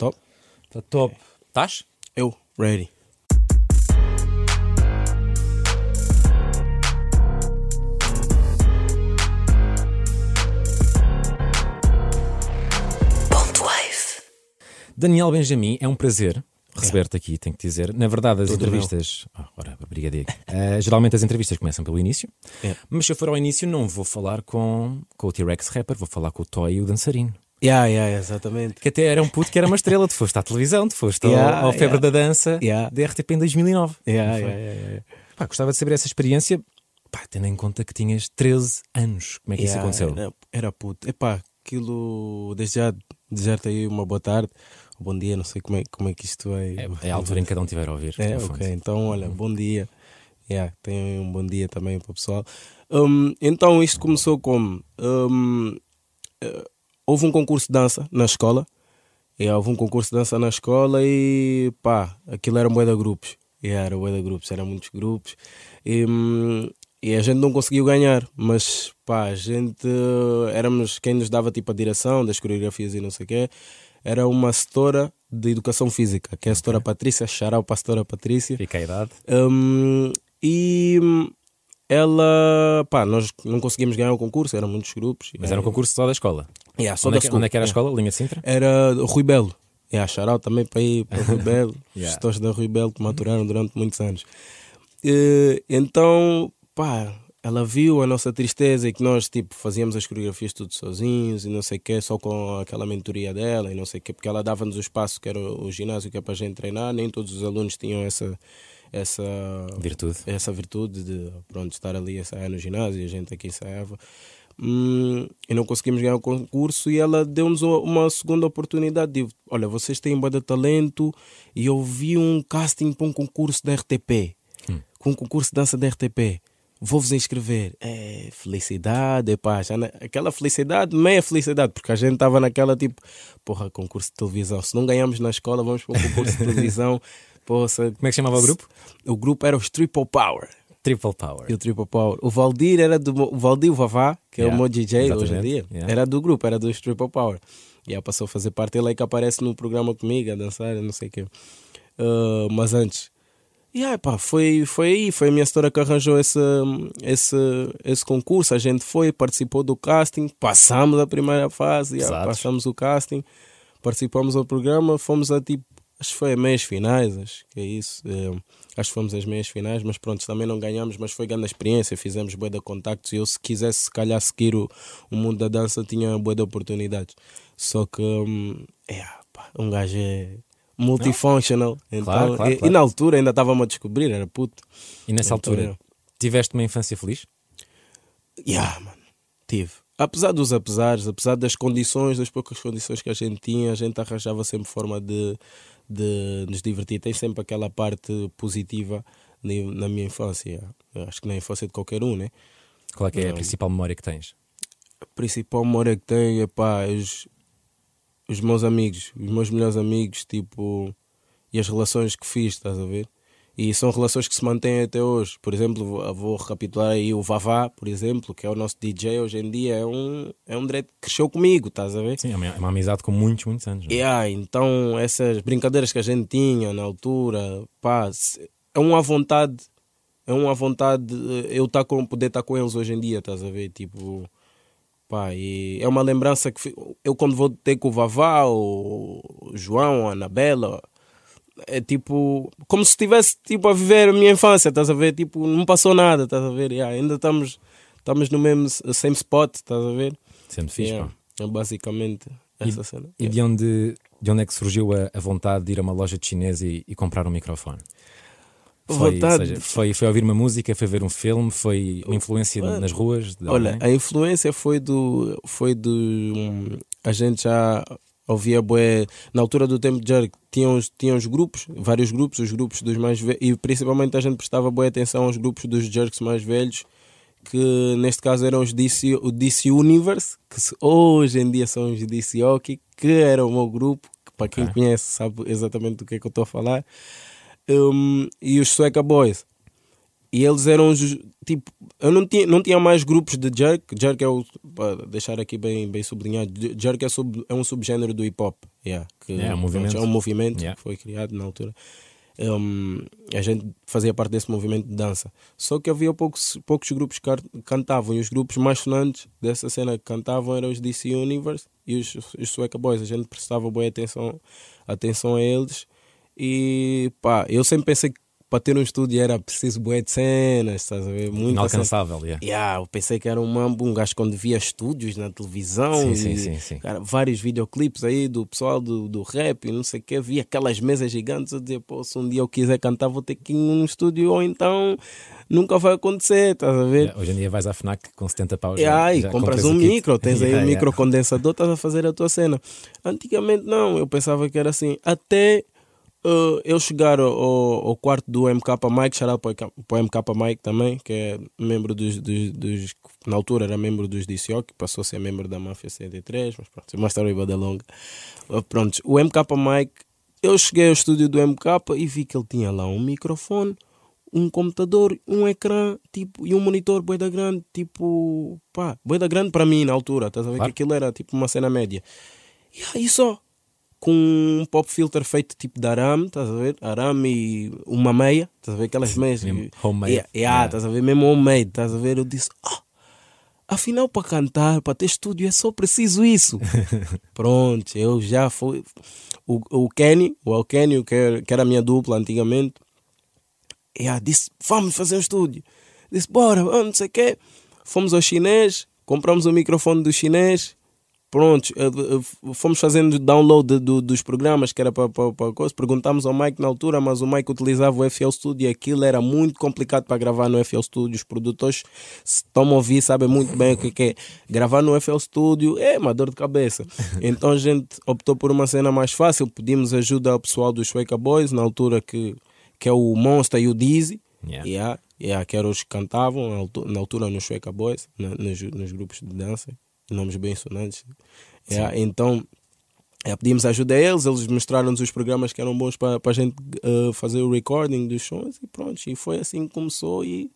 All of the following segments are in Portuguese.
Top. Tá top. Estás? Eu, ready. Daniel Benjamin, é um prazer receber-te aqui, tenho que dizer. Na verdade, as entrevistas. Ah, ora, brigadinho. Uh, geralmente as entrevistas começam pelo início, É. mas se eu for ao início, não vou falar com, com o T-Rex rapper, vou falar com o Toy e o dançarino. Yeah, yeah, exatamente. Que até era um puto que era uma estrela. Tu foste à televisão, tu foste ao- Yeah, ao, Febre yeah. da Dança Yeah. da RTP em 2009. Yeah, yeah, yeah. Pá, gostava de saber essa experiência, pá, tendo em conta que tinhas 13 anos. Como é que isso aconteceu? Era, era puto. Epá, aquilo. Desde já desejar-te aí uma boa tarde, um bom dia, não sei como é, como é que isto é. É, é a altura em que cada um tiver a ouvir. É, ok. Então, olha, bom dia. Yeah, tenham um bom dia também para o pessoal. Um, então, isto começou como. um, eh, houve um concurso de dança na escola. Yeah, houve um concurso de dança na escola e pá, aquilo era um de grupos. Yeah, era de grupos, eram muitos grupos. E, hum, e a gente não conseguiu ganhar, mas pá, a gente éramos quem nos dava tipo a direção das coreografias e não sei o quê. Era uma setora de educação física, que é a setora Patrícia, Charau para a setora Patrícia. Fica a idade. Hum, e hum, ela, pá, nós não conseguimos ganhar o concurso, eram muitos grupos. Mas era um concurso só da escola. Yeah, só onde, da é que, onde é que era a escola? Linha de Sintra? Era Rui Belo. Yeah, Charau também para ir para Rui Belo. Yeah. Gestores da Rui Belo que maturaram durante muitos anos. Eh, então, pá, ela viu a nossa tristeza e que nós, tipo, fazíamos as coreografias tudo sozinhos e não sei o quê, só com aquela mentoria dela e não sei o quê, porque ela dava-nos o espaço que era o o ginásio que é para a gente treinar, nem todos os alunos tinham essa, essa Virtude. essa virtude de pronto, estar ali a ensaiar no ginásio, e a gente aqui ensaiava. Hum, e não conseguimos ganhar o concurso e ela deu-nos uma- segunda oportunidade. De, Olha, vocês têm um de talento e eu vi um casting para um concurso da RTP, com um concurso de dança da RTP. Vou-vos inscrever. É, felicidade, já na- aquela felicidade, meia felicidade, porque a gente estava naquela tipo, porra, concurso de televisão. Se não ganhamos na escola, vamos para um concurso de televisão. Poxa, Como é que chamava o grupo? o grupo era os Triple Power. Triple Power. E o Triple Power. O Valdir era do. O Valdir Vavá, que é Yeah, o meu DJ hoje em exatamente, dia, yeah. era do grupo, era dos Triple Power. E aí passou a fazer parte. Ele aí que aparece no programa comigo, a dançar, não sei o quê. Ah, mas antes. E aí, pá, foi, foi aí, foi a minha história que arranjou esse, esse, esse concurso. A gente foi, participou do casting, passamos a primeira fase, yeah, passamos o casting, participamos do programa, fomos a tipo, acho que foi a meias finais, acho que é isso. eh, acho que fomos às meias finais, mas pronto, também não ganhamos, mas foi grande experiência, fizemos bué de contactos e eu se quisesse se calhar seguir o, o mundo da dança tinha bué de oportunidades. Só que, hum, é, pá, um gajo é multifunctional, então, Claro, claro, e, claro. e na altura ainda estava-me a descobrir, era puto. E nessa Então, altura, é. tiveste uma infância feliz? Yeah, mano, tive. Apesar dos apesares, apesar das condições, das poucas condições que a gente tinha, a gente arranjava sempre forma de, de nos divertir. Tem sempre aquela parte positiva na minha infância. Acho que na infância de qualquer um, né? Qual é que é a principal memória que tens? A principal memória que tenho é pá, os, os meus amigos, os meus melhores amigos, tipo, e as relações que fiz, estás a ver? E são relações que se mantêm até hoje. Por exemplo, vou, vou recapitular aí o Vavá, por exemplo, que é o nosso DJ hoje em dia, é um, é um direito que cresceu comigo, estás a ver? Sim, é uma, é amizade com muitos, muitos anos. não é? Yeah, então essas brincadeiras que a gente tinha na altura, pá, é uma vontade, é uma vontade eh, eu tá com, poder estar com eles hoje em dia, estás a ver? Tipo, pá, e é uma lembrança que eu quando vou ter com o Vavá, o João, a Anabela, é tipo, como se estivesse tipo, a viver a minha infância, estás a ver? Tipo, não passou nada, estás a ver? Yeah, ainda estamos, estamos no mesmo same spot, estás a ver? Sendo fixe, Yeah, é basicamente essa cena. E de onde, de onde é que surgiu a, a vontade de ir a uma loja de chinês e, e comprar um microfone? Foi, seja, foi, foi ouvir uma música, foi ver um filme, foi uma influência nas ruas? Olha, alguém? a influência foi do. Foi do. hum, a gente já ouvia bué. Na altura do tempo de Jerk, tinham, os- tinham os grupos, vários grupos, os grupos dos mais velhos. E principalmente a gente prestava boa atenção aos grupos dos Jerks mais velhos, que neste caso eram os DC, o DC Universe, que hoje em dia são os DC Hockey, que era o meu grupo, que para quem Ok. conhece sabe exatamente do que é que eu estou a falar. Hum, e os Sueca Boys. E eles eram os. Tipo, eu não tinha, não tinha mais grupos de jerk. Jerk é o. Para deixar aqui bem, bem sublinhado, jerk é, sub, é um subgênero do hip hop. Yeah, que, é, um movimento. É um movimento Yeah. que foi criado na altura. Um, a gente fazia parte desse movimento de dança. Só que havia poucos, poucos grupos que cantavam e os grupos mais sonantes dessa cena que cantavam eram os DC Universe e os, os Sueca Boys. A gente prestava boa atenção, atenção a eles e pá, eu sempre pensei que para ter um estúdio era preciso boé de cenas, estás a ver? Cena. Inalcançável, yeah. Yeah, eu pensei que era um um gajo quando via estúdios na televisão Sim, e sim, sim, sim. Cara, vários videoclipes aí do pessoal do, do rap e não sei o que, via aquelas mesas gigantes, eu dizia, pô, se um dia eu quiser cantar vou ter que ir num estúdio ou então nunca vai acontecer, estás a ver? Yeah, Hoje em dia vais à FNAC com 70 paus. Yeah, já- e já compras um o kit. micro, tens aí um yeah. micro condensador, estás a fazer a tua cena. Antigamente não, eu pensava que era assim. Até uh, eu chegar ao, ao quarto do MK Mike, shout out para o MK Mike também, que é membro dos, dos, dos- na altura era membro dos DCO, que passou a ser membro da Máfia 73, mas pronto, é uma história bem longa. Uh, pronto, o MK Mike, eu cheguei ao estúdio do MK e vi que ele tinha lá um microfone, um computador, um ecrã tipo, e um monitor boeda grande, tipo, pá, boeda grande para mim na altura, estás a ver Claro. que aquilo era tipo uma cena média. E aí só, com um pop filter feito tipo de arame, estás a ver? Arame e uma meia, estás a ver? Aquelas meias. mesmo e- homemade. Yeah, yeah, Yeah. estás a ver? Mesmo homemade, estás a ver? Eu disse, ah, afinal para cantar, para ter estúdio é só preciso isso. Pronto, eu já fui. O, o Kenny, o El Kenny, que era, que era a minha dupla antigamente, yeah, disse: Vamos fazer um estúdio. Disse: Bora, vamos, não sei o quê. Fomos ao chinês, compramos o microfone do chinês. Pronto, eh, eh, fomos fazendo download do- dos programas que era para para coisa. Perguntámos ao Mike na altura, mas o Mike utilizava o FL Studio e aquilo era muito complicado para gravar no FL Studio. Os produtores, se estão a ouvir, sabem muito bem o que que é. Gravar no FL Studio é uma dor de cabeça. Então a gente optou por uma cena mais fácil. Pedimos ajuda ao pessoal dos Shweka Boys, na altura que, que é o Monster e o Dizzy. Yeah. Yeah, yeah, que eram os que cantavam na altu- na altura nos Shweka Boys, na- nos, nos grupos de dança, nomes bem sonantes. Yeah, então é, pedimos ajuda a eles, eles mostraram-nos os programas que eram bons para a gente eh, fazer o recording dos sons e pronto. E foi assim que começou e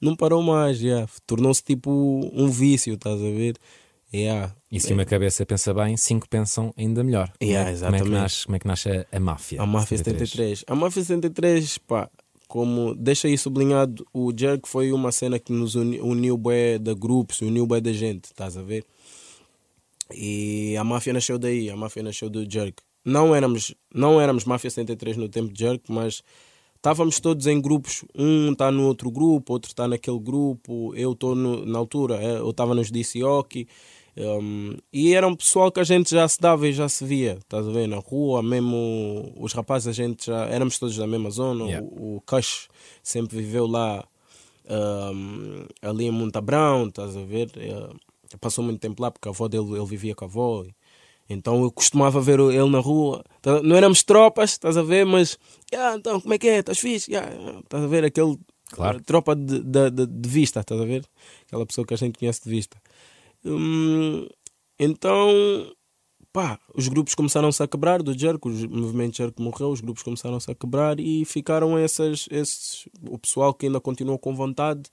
não parou mais. Yeah. Tornou-se tipo um vício, estás a ver? Yeah. E se uma cabeça pensa bem, cinco pensam ainda melhor. Yeah, como, é, é que nasce, como é que nasce a, a máfia? A Máfia 73. A Máfia 73, pá, como deixa aí sublinhado, o Jerk foi uma cena que nos uni- uniu bué de grupos, uniu bué da gente, estás a ver? E a Máfia nasceu daí, a Máfia nasceu do Jerk. Não éramos, não éramos Máfia 73 no tempo de Jerk, mas estávamos todos em grupos. Um está no outro grupo, outro está naquele grupo. Eu estou na altura, eh, eu estava nos DC Hockey. Um, e era um pessoal que a gente já se dava e já se via, estás a ver? Na rua, mesmo os rapazes, a gente já éramos todos da mesma zona. Yeah. O, o Cush sempre viveu lá, um, ali em Montabrão, estás a ver? Eh, passou muito tempo lá porque a avó dele ele vivia com a avó. Então eu costumava ver ele na rua. Tá- Não éramos tropas, estás a ver? Mas, "Ah, então, como é que é? Estás fixe? Ah, estás a ver? Aquele Claro. tropa de, de, de, de vista, estás a ver? Aquela pessoa que a gente conhece de vista. Hum, então, pá, os grupos começaram-se a quebrar do Jerk, o movimento Jerk morreu, os grupos começaram-se a quebrar e ficaram essas, esses, o pessoal que ainda continuou com vontade.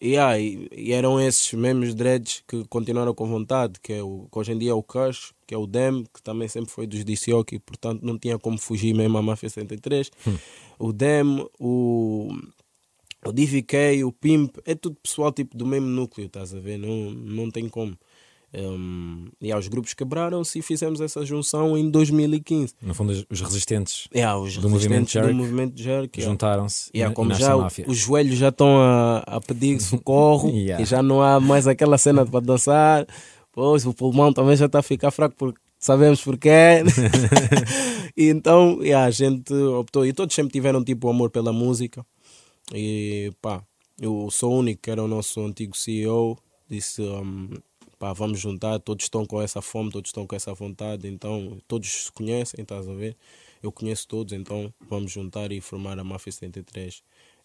E, ah, e, e eram esses mesmos dreads que continuaram com vontade, que, é o, que hoje em dia é o Kush, que é o Dem, que também sempre foi dos DC Hockey, portanto não tinha como fugir mesmo à Mafia 73. O Dem, o, o DVK, o Pimp, é tudo pessoal tipo do mesmo núcleo, estás a ver? Não, não tem como. Um, e ah, os grupos quebraram-se e fizemos essa junção em 2015. No fundo, os- resistentes Yeah, os Do movimento resistentes Jerk do movimento Jerk. yeah. juntaram-se Yeah, como já máfia. os joelhos já estão a, a pedir socorro Yeah. e já não há mais aquela cena para dançar. Pois o pulmão também já está a ficar fraco porque sabemos porquê. e então yeah, a gente optou e todos sempre tiveram tipo amor pela música. E pá, eu sou o único que era o nosso antigo CEO. Disse um, pá, vamos juntar, todos estão com essa fome, todos estão com essa vontade, então todos se conhecem, estás a ver? Eu conheço todos, então vamos juntar e formar a Máfia 73.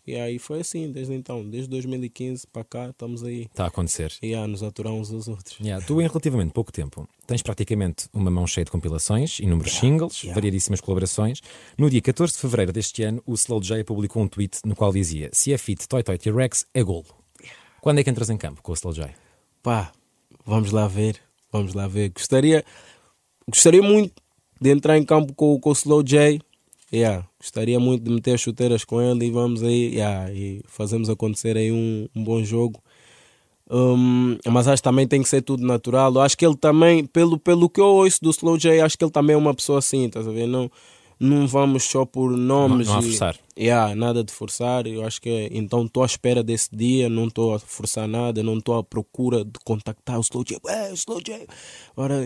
E aí foi assim, desde então, desde 2015 para cá, estamos aí. Está a acontecer. E a nos aturar uns aos outros. Yeah, tu, em relativamente pouco tempo, tens praticamente uma mão cheia de compilações, inúmeros yeah, singles, yeah. variedíssimas colaborações. No dia 14 de fevereiro deste ano, o Slow J publicou um tweet no qual dizia: Se é fit Toy Toy T-Rex, é golo. Quando é que entras em campo com o Slow J? Pá, vamos lá ver. Vamos lá ver. Gostaria, gostaria muito de entrar em campo com, com o Slow J Yeah, gostaria muito de meter as chuteiras com ele e vamos aí yeah, e fazemos acontecer aí um, um bom jogo. Um, mas acho que também tem que ser tudo natural. Eu acho que ele também, pelo, pelo que eu ouço do Slow J, acho que ele também é uma pessoa assim, estás a ver? Não, não vamos só por nomes. Não, não forçar. E, yeah, nada de forçar. Eu acho que então estou à espera desse dia, não estou a forçar nada, não estou à procura de contactar o Slow J. Ué, Slow J. Agora,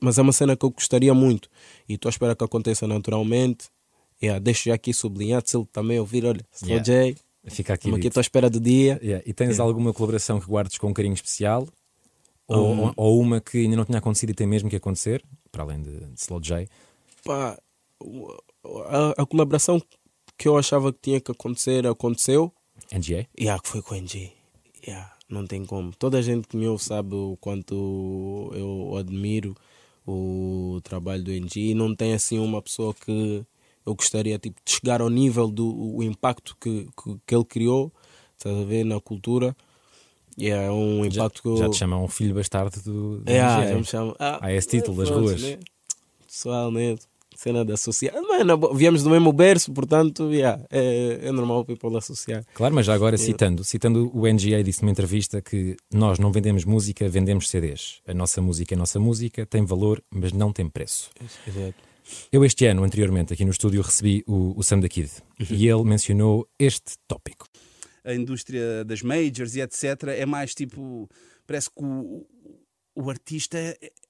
mas é uma cena que eu gostaria muito e estou à espera que aconteça naturalmente. Yeah, deixo já aqui sublinhado, se ele também ouvir, olha, sou yeah. Jay, Fica aqui. aqui estou à espera do dia. Yeah. E tens alguma colaboração que guardes com um carinho especial? Ou, um, ou, uma que ainda não tinha acontecido e tem mesmo que acontecer, para além de, de Slow J? Pá, a, a, colaboração que eu achava que tinha que acontecer aconteceu. NGA? Yeah, que foi com NGA. Yeah, não tem como. Toda a gente que me ouve sabe o quanto eu admiro o trabalho do NG não tem assim uma pessoa que eu gostaria tipo, de chegar ao nível do impacto que, que, que ele criou, estás a ver, na cultura. E é um impacto já, que eu... já te chamam um filho bastardo do, do é, ah, já me chamam. Ah, ah esse título das ruas. Né? Pessoal, né? Cena de associar. Mano, viemos do mesmo berço, portanto, yeah, é, é normal o people associar. Claro, mas já agora citando, citando o NGA, disse numa entrevista que nós não vendemos música, vendemos CDs. A nossa música é a nossa música, tem valor, mas não tem preço. Exato. Eu este ano, anteriormente, aqui no estúdio, recebi o, o Sam da Kid uhum. e ele mencionou este tópico. A indústria das majors e etc. é mais tipo. Parece que o, o artista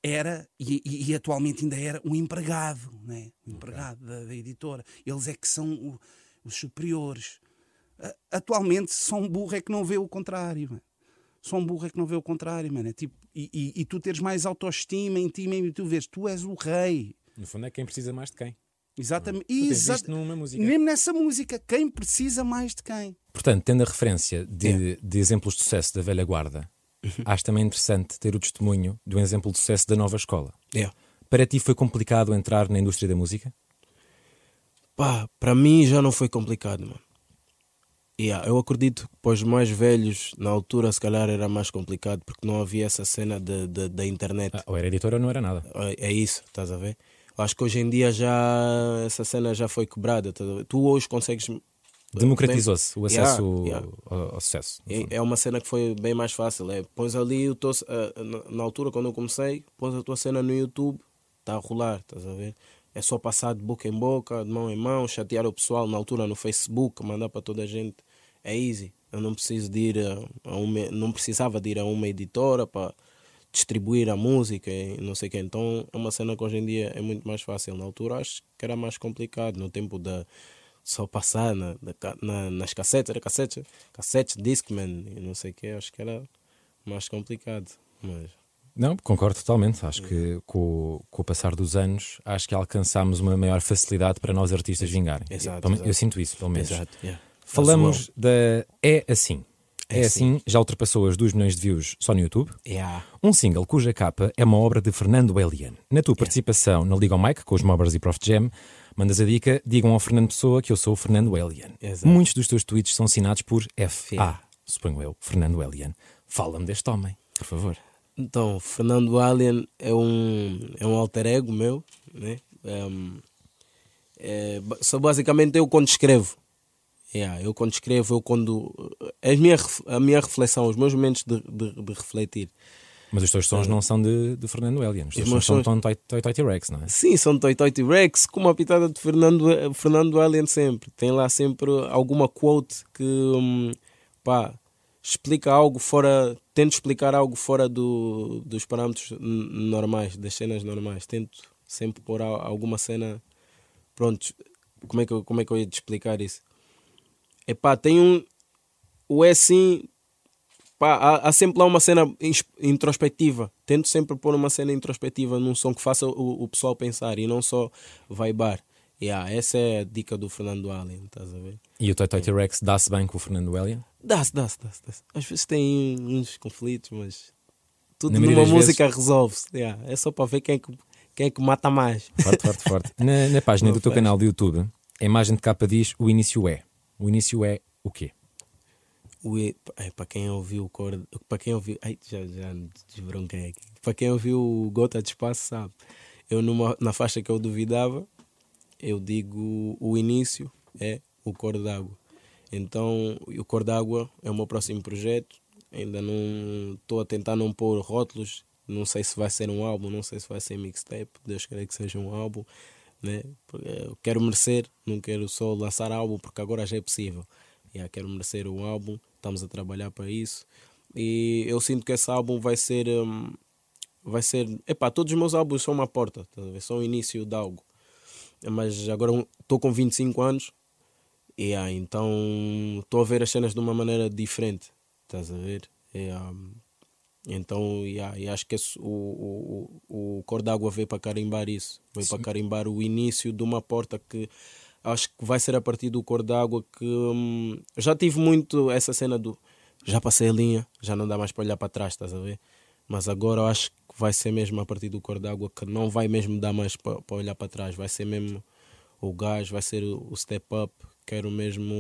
era e, e, e, atualmente ainda era um empregado, né? um empregado okay. da, da, editora. Eles é que são o, os superiores. Atualmente, só um burro é que não vê o contrário. Mano. Só um burro é que não vê o contrário, mano. É tipo, e, e, tu teres mais autoestima em ti e tu vês, tu és o rei. No fundo é quem precisa mais de quem. Exatamente. Exato. numa música. Mesmo nessa música, quem precisa mais de quem. Portanto, tendo a referência de, yeah. de exemplos de sucesso da velha guarda, uhum. acho também interessante ter o testemunho do exemplo de sucesso da nova escola. Yeah. Para ti foi complicado entrar na indústria da música? Pá, para mim já não foi complicado, mano. Yeah, eu acredito que para os mais velhos, na altura, se calhar era mais complicado porque não havia essa cena de, de da internet. Ah, ou era editora ou não era nada. É, é isso, estás a ver? Acho que hoje em dia já essa cena já foi quebrada. Tá tu hoje consegues. Democratizou-se o acesso yeah, yeah. Ao, ao, sucesso. É, é, uma cena que foi bem mais fácil. É, pões ali, o teu, uh, na altura, quando eu comecei, pões a tua cena no YouTube, está a rolar, estás a ver? É só passar de boca em boca, de mão em mão, chatear o pessoal na altura no Facebook, mandar para toda a gente. É easy. Eu não preciso de ir a uma, não precisava de ir a uma editora para distribuir a música e não sei o que. Então é uma cena que hoje em dia é muito mais fácil. Na altura acho que era mais complicado, no tempo da só passar na, na, nas cassetes, era cassete, cassete, Discman e não sei o que, acho que era mais complicado. Mas... Não, concordo totalmente. Acho que com, com o passar dos anos, acho que alcançámos uma maior facilidade para nós artistas vingarem. Exato, eu, exato. eu sinto isso, pelo menos. Exato, yeah. Falamos da É Assim. É, é assim, já ultrapassou as 2 milhões de views só no YouTube. Yeah. Um single cuja capa é uma obra de Fernando Elian. Na tua participação na Liga ao Mike com os Mobbers e Prof Jam, mandas a dica: digam ao Fernando Pessoa que eu sou o Fernando Elian. Exato. Muitos dos teus tweets são assinados por FA, suponho eu, Fernando Elian. Fala-me deste homem, por favor. Então, Fernando Elian é um, é um alter ego meu, né? Um, é, só basicamente eu quando escrevo Yeah, eu quando escrevo, eu quando. A minha, a minha reflexão, os meus momentos de, de, de refletir. Mas os teus sons uh, não são de, de Fernando Elian, os teus sons são sons... Toy Toy T-Rex, não é? Sim, são Toy Toy T-Rex, com uma pitada de Fernando, Fernando Elian sempre. Tem lá sempre alguma quote que, um, pá, explica algo fora. Tento explicar algo fora do, dos parâmetros normais, das cenas normais. Tento sempre pôr alguma cena. Pronto, como é que, como é que eu ia te explicar isso? Epá, tem um. O é assim. Pá, há, há, sempre lá uma cena introspectiva. Tento sempre pôr uma cena introspectiva num som que faça o, o pessoal pensar e não só vaibar. Yeah, essa é a dica do Fernando Allen, estás a ver? E o Toy Toy T-Rex dá-se bem com o Fernando Alien? Dá-se, dá-se, dá-se. dá-se. Às vezes tem uns conflitos, mas tudo numa música resolve-se. Yeah, é só para ver quem é que, quem é que mata mais. Forte, forte, forte. Na, na página Não do teu faz. canal de YouTube, a imagem de capa diz o início é. O início é o quê? O E- para quem ouviu o para quem ouviu, ai, já já desbronquei aqui. Para quem ouviu o Gota de Espaço sabe. Eu numa, na faixa que eu duvidava, eu digo o início é o cor d'água. Então, o cor d'água é o meu próximo projeto. Ainda não estou a tentar não pôr rótulos. Não sei se vai ser um álbum, não sei se vai ser mixtape. Deus queira que seja um álbum, né? Eu quero merecer, não quero só lançar álbum porque agora já é possível. Yeah, quero merecer um álbum, estamos a trabalhar para isso. E eu sinto que esse álbum vai ser. hum, vai ser. Epá, todos os meus álbuns são uma porta, são o início de algo. Mas agora estou com 25 anos, e ah, então estou a ver as cenas de uma maneira diferente, estás a ver? E, ah, então, yeah, e acho que esse, o, o, o, Cor d'Água veio para carimbar isso, veio para carimbar o início de uma porta que acho que vai ser a partir do Cor d'Água que hum, já tive muito essa cena do já passei a linha, já não dá mais para olhar para trás, estás a ver? Mas agora eu acho que vai ser mesmo a partir do Cor d'Água que não vai mesmo dar mais para, olhar para trás, vai ser mesmo o gás, vai ser o, o step up. Quero mesmo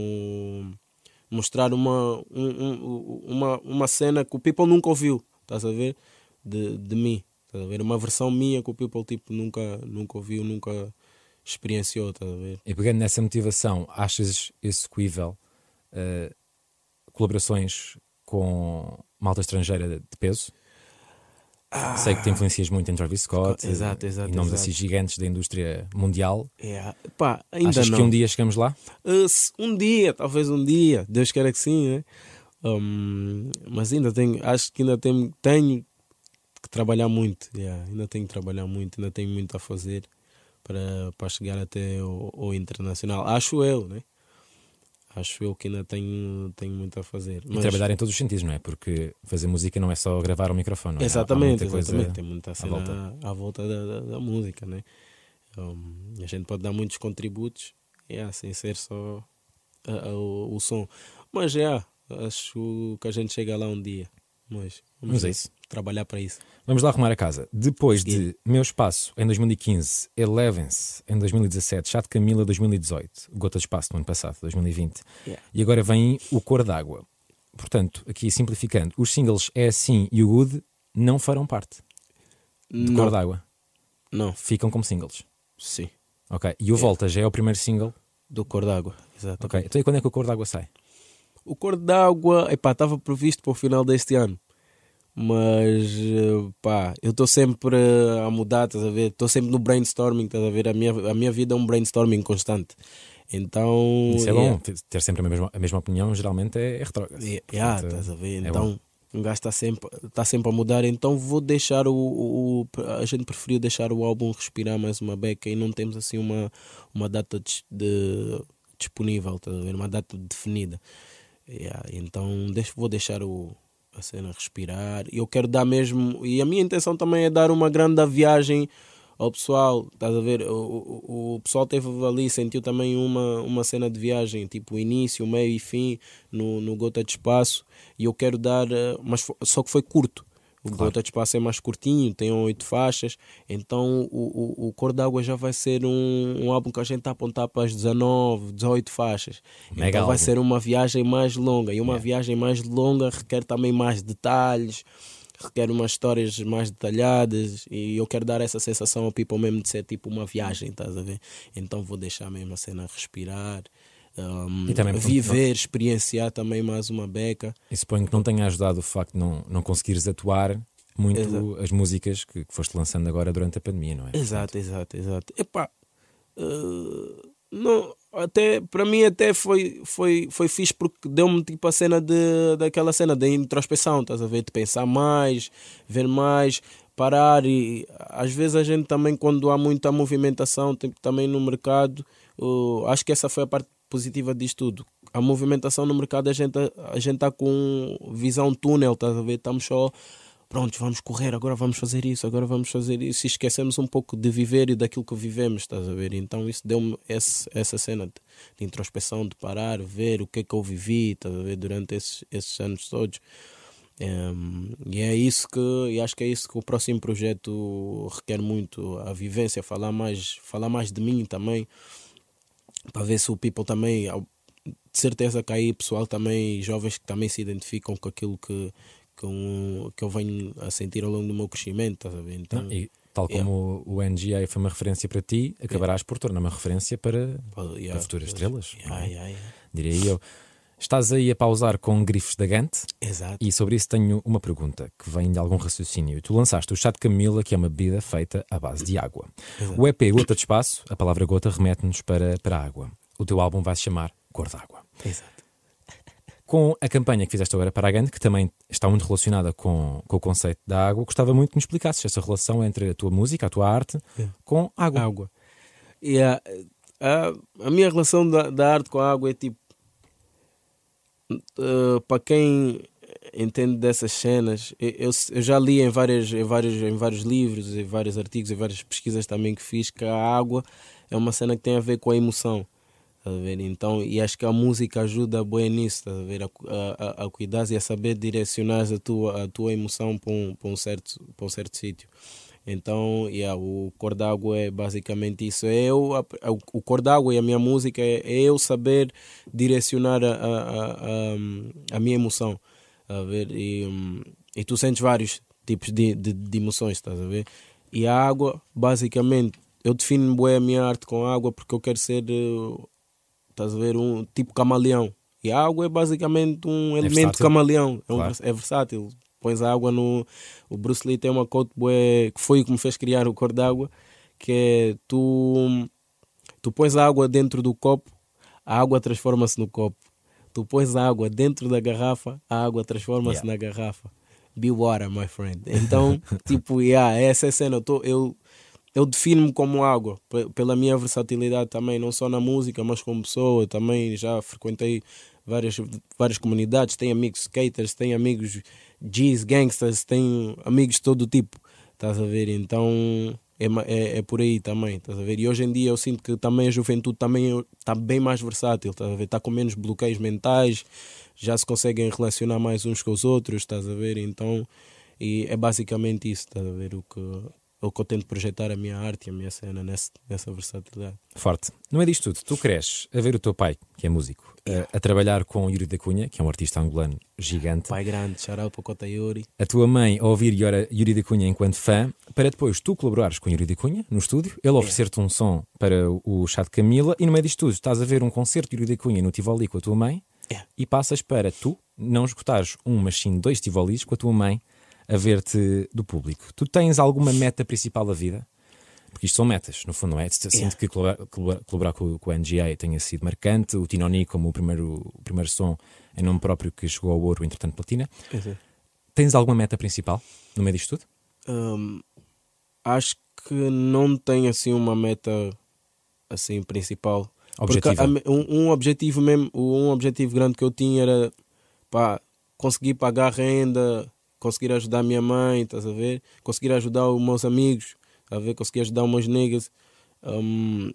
mostrar uma, um- um- uma, uma cena que o people nunca ouviu, estás a ver? De, de mim, estás a ver? Uma versão minha que o people tipo, nunca, nunca ouviu, nunca experienciou, estás a ver? E pegando nessa motivação, achas execuível eh, colaborações com malta estrangeira de peso? Sei que te influencias muito em Travis Scott Ah. Exato, eh, exato, e nomes exato. assim gigantes da indústria mundial. Yeah. Pá, ainda Achas não. que um dia chegamos lá? Uh, um dia, talvez um dia, Deus queira que sim, né? Um, mas ainda tenho, acho que ainda tenho, tenho que trabalhar muito, yeah, ainda tenho que trabalhar muito, ainda tenho muito a fazer para, para chegar até o, o internacional. Acho eu, né? Acho eu que ainda tenho, tenho muito a fazer. E trabalhar em todos os sentidos, não é? Porque fazer música não é só gravar o microfone, é? Há- há Exatamente, exatamente. Tem muita cena volta. à volta, da, da, da música, né? Um, a gente pode dar muitos contributos, yeah, sem ser só a- a- o, o som. Mas já, acho que a gente chega lá um dia. Mas vamos é isso. trabalhar para isso. Vamos lá arrumar a casa. Depois de. Meu Espaço em 2015, Elevens em 2017, Chato Camila 2018, Gota de Espaço no ano passado, 2020. Yeah. E agora vem o Cor d'Água. Portanto, aqui simplificando, os singles É Assim e o Good não farão parte do Cor Não, d'Água. não, Ficam como singles. sim. Ok. E o Volta já é o primeiro single. Do Cor d'Água, exato. Ok. Então e quando é que o Cor d'Água sai? O Cor d'Água, epá, estava previsto para o final deste ano. Mas, eh, pá, eu estou sempre a mudar, estás a ver? Estou sempre no brainstorming, estás a ver? A minha, a minha vida é um brainstorming constante. Então. Isso é yeah, bom. Ter- Ter sempre a mesma, a mesma opinião geralmente é, é retrógrado. Yeah, yeah, Portanto, estás a ver? é Então, um gajo está sempre, tá sempre a mudar. Então, vou deixar o, o, A gente preferiu deixar o álbum respirar mais uma beca e não temos assim uma, uma data dis- de, disponível, estás a ver? Uma data definida. Yeah, então, deixo, vou deixar o, a cena respirar. E eu quero dar mesmo. E a minha intenção também é dar uma grande viagem ao pessoal. Estás a ver? O, o, o pessoal teve ali, sentiu também uma, uma cena de viagem, tipo início, meio e fim, no, no Gota de Espaço. E eu quero dar. eh, Mas só que foi curto. O Gota de Espaço é mais curtinho, tem oito faixas. Então o, o, o Cor d'Água já vai ser um, um álbum que a gente está a apontar para as 19, 18 faixas. Mega então vai álbum. ser uma viagem mais longa. E uma viagem mais longa requer também mais detalhes, requer umas histórias mais detalhadas. E eu quero dar essa sensação ao people mesmo de ser tipo uma viagem, estás a ver? Então vou deixar mesmo a cena respirar. Um, também viver, experienciar também mais uma beca. E suponho que não tenha ajudado o facto de não, não conseguires atuar muito Exato. as músicas que, que foste lançando agora durante a pandemia, não é? Exato, exato, exato. Epá, eh, não, até, para mim até foi, foi, foi fixe porque deu-me tipo a cena de, daquela cena da introspeção, estás a ver? De pensar mais, ver mais, parar e às vezes a gente também quando há muita movimentação tipo, também no mercado, uh, acho que essa foi a parte positiva disto tudo. A movimentação no mercado a gente a gente está com visão túnel, estás a ver? Estamos só pronto, vamos correr, agora vamos fazer isso, agora vamos fazer isso, e esquecemos um pouco de viver e daquilo que vivemos, estás a ver? Então isso deu-me essa cena de, de, introspeção, de parar, ver o que é que eu vivi, estás a ver, durante esses, esses anos todos. Um, e é isso que e acho que é isso que o próximo projeto requer muito a vivência falar mais falar mais de mim também para ver se o people também de certeza que aí pessoal também jovens que também se identificam com aquilo que com, que eu venho a sentir ao longo do meu crescimento, estás a ver? Então, e tal como yeah. o NGA foi uma referência para ti, acabarás por tornar uma referência para, yeah, para futuras estrelas. Yeah, Diria eu. Estás aí a pausar com grifos da Gante. Exato. E sobre isso tenho uma pergunta que vem de algum raciocínio. Tu lançaste o chá de Camila, que é uma bebida feita à base de água. Exato. O EP Gota de Espaço, a palavra gota remete-nos para, para a água. O teu álbum vai se chamar Cor d'Água. Exato com a campanha que fizeste agora para a Gandhi, que também está muito relacionada com, com o conceito da água, gostava muito que me explicasses essa relação entre a tua música, a tua arte, é. com água. água. E a, a, a minha relação da, da, arte com a água é tipo. Uh, para quem entende dessas cenas, eu, eu, já li em, várias, em, vários, em vários livros, em vários artigos, em várias pesquisas também que fiz, que a água é uma cena que tem a ver com a emoção. Tá ver? Então, e acho que a música ajuda bem nisso, tá a ver? A, a, a cuidar e a saber direcionar a tua, a tua emoção para um, para um certo, para um certo sítio. Então, yeah, o cor d'água é basicamente isso. É eu, a, a, o cor d'água e a minha música é, é eu saber direcionar a, a, minha emoção. Tá a ver? E, e tu sentes vários tipos de, de, de emoções, estás a ver? E a água, basicamente, eu defino bem a minha arte com água porque eu quero ser Estás a ver? Um tipo camaleão. E a água é basicamente um é elemento versátil. camaleão. É, um, claro. é versátil. Pões a água no. O Bruce Lee tem uma quote bué, que foi o que me fez criar o cor d'água, que é tu, tu pões a água dentro do copo, a água transforma-se no copo. Tu pões a água dentro da garrafa, a água transforma-se yeah. na garrafa. Be water, my friend. Então, tipo, yeah, essa é a cena. Eu, tô, eu eu defino-me como água, pela minha versatilidade também, não só na música, mas como pessoa. Também já frequentei várias, várias comunidades, tenho amigos skaters, tenho amigos G's, gangsters, tenho amigos de todo tipo, estás a ver? Então é, é, é, por aí também, estás a ver? E hoje em dia eu sinto que também a juventude também está bem mais versátil, estás a ver? Está com menos bloqueios mentais, já se conseguem relacionar mais uns com os outros, estás a ver? Então e é basicamente isso, estás a ver? O que o que eu tento projetar a minha arte e a minha cena nessa, nessa versatilidade. Forte. Não é disto tudo. Tu cresces a ver o teu pai, que é músico, a, a, trabalhar com Yuri da Cunha, que é um artista angolano gigante. Pai grande, shout para Cota Yuri. A tua mãe a ouvir Yuri da Cunha enquanto fã, para depois tu colaborares com Yuri da Cunha no estúdio, ele oferecer-te um som para o chá de Camila e no meio disto tudo estás a ver um concerto de Yuri da Cunha no Tivoli com a tua mãe e passas para tu não escutares um, mas sim dois Tivolis com a tua mãe a ver-te do público. Tu tens alguma meta principal da vida? Porque isto são metas, no fundo, não é? Sinto yeah. que colaborar, colaborar com, com, o NGA tenha sido marcante. O Tinoni, como o primeiro, o primeiro som em nome próprio que chegou ao ouro, entretanto, platina. Uhum. Tens alguma meta principal no meio disto tudo? Um, acho que não tenho assim uma meta assim principal. Objetivo. Um, um, objetivo mesmo, um objetivo grande que eu tinha era pá, conseguir pagar renda, conseguir ajudar a minha mãe, estás a ver? Conseguir ajudar os meus amigos, a ver? Conseguir ajudar os meus niggas. Um,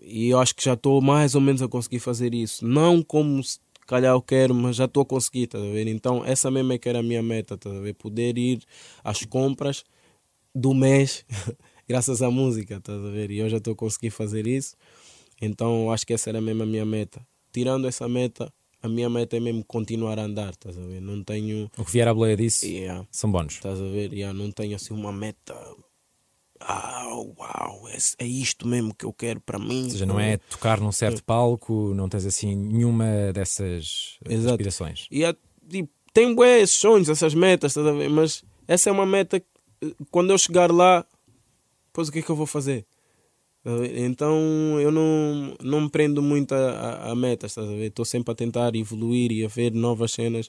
e eu acho que já estou mais ou menos a conseguir fazer isso. Não como se calhar eu quero, mas já estou a conseguir, estás a ver? Então essa mesmo é que era a minha meta, estás a ver? Poder ir às compras do mês graças à música, estás a ver? E eu já estou a conseguir fazer isso. Então acho que essa era mesmo a minha meta. Tirando essa meta, a minha meta é mesmo continuar a andar, estás a ver? Não tenho. O que vier à boleia disso yeah. são bons. Estás a ver? Yeah, não tenho assim uma meta. Ah, uau, é, é isto mesmo que eu quero para mim. Ou seja, não é tocar num certo palco, não tens assim nenhuma dessas Exato. aspirações. E tipo, tem bué sonhos, essas metas, estás a ver? Mas essa é uma meta que quando eu chegar lá, depois o que é que eu vou fazer? Então eu não, não me prendo muito a, a, a metas, estás a ver? Estou sempre a tentar evoluir e a ver novas cenas.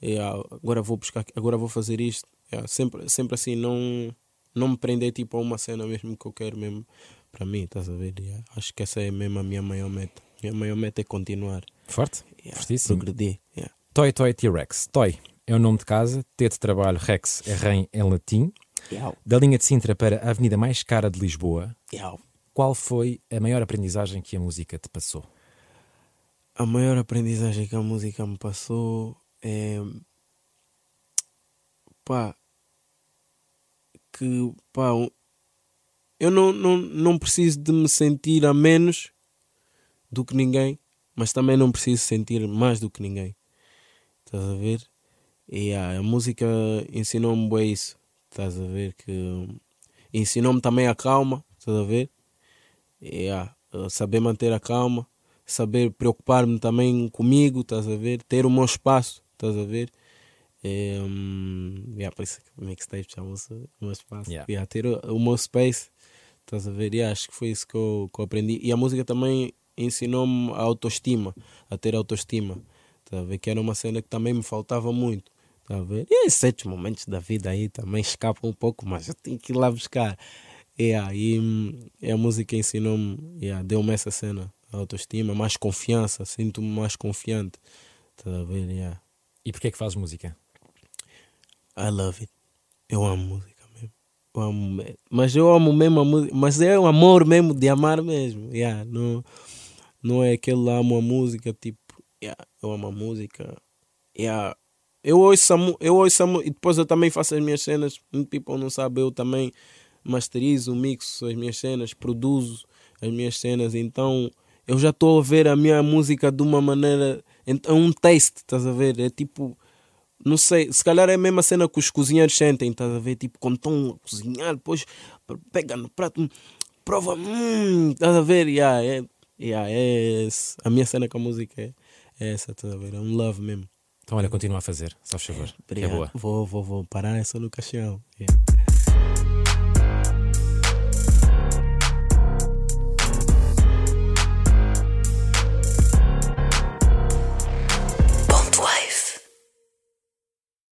E, ah, agora vou buscar, agora vou fazer isto. É, sempre, sempre assim, não, não me prender tipo a uma cena mesmo que eu quero mesmo para mim, estás a ver? Yeah. Acho que essa é mesmo a minha maior meta. Minha maior meta é continuar. Forte? Yeah. Fortíssimo. Progredir. Yeah. Toy Toy T-Rex. Toy é o nome de casa, T de trabalho, Rex é REM em latim. Da linha de Sintra para a avenida mais cara de Lisboa. Qual foi a maior aprendizagem que a música te passou? A maior aprendizagem que a música me passou é. pá. que. pá. eu não, não, não preciso de me sentir a menos do que ninguém, mas também não preciso sentir mais do que ninguém. Estás a ver? E ah, a música ensinou-me bem isso. Estás a ver? Que ensinou-me também a calma. Estás a ver? E, ah, saber manter a calma saber preocupar-me também comigo, estás a ver? Ter o meu espaço, estás a ver? É, hum, yeah, por isso que o mixtape chama-se o meu espaço. Yeah. Yeah, ter o, o meu space, estás a ver? Yeah, acho que foi isso que eu, que eu aprendi. E a música também ensinou-me a autoestima, a ter autoestima, estás a ver? Que era uma cena que também me faltava muito. Tá a ver? E esses certos momentos da vida aí também escapam um pouco, mas eu tenho que ir lá buscar. Yeah, e e a música ensinou-me, yeah, deu-me essa cena, autoestima, mais confiança, sinto-me mais confiante. Tá a ver? Yeah. E porquê é que fazes música? I love it. Eu amo música mesmo. Eu amo, mas eu amo mesmo a música, mas é um amor mesmo de amar mesmo. Yeah, não, não é aquele amo a música, tipo, yeah, eu amo a música. Yeah. Eu ouço, a, eu ouço a, e depois eu também faço as minhas cenas. People não sabe, eu também masterizo, mixo as minhas cenas, produzo as minhas cenas. Então eu já estou a ver a minha música de uma maneira. É um taste, estás a ver? É tipo não sei, se calhar é a mesma cena que os cozinheiros sentem, estás a ver? Tipo, quando estão a cozinhar, depois pega no prato, hum, prova, hum, estás a ver? Yeah, é, yeah, é a minha cena com a música é, é essa, estás a ver? É um love mesmo. Então, olha, continua a fazer, só favor. que é Obrigado. boa. Vou, vou, vou parar essa no caixão. Yeah.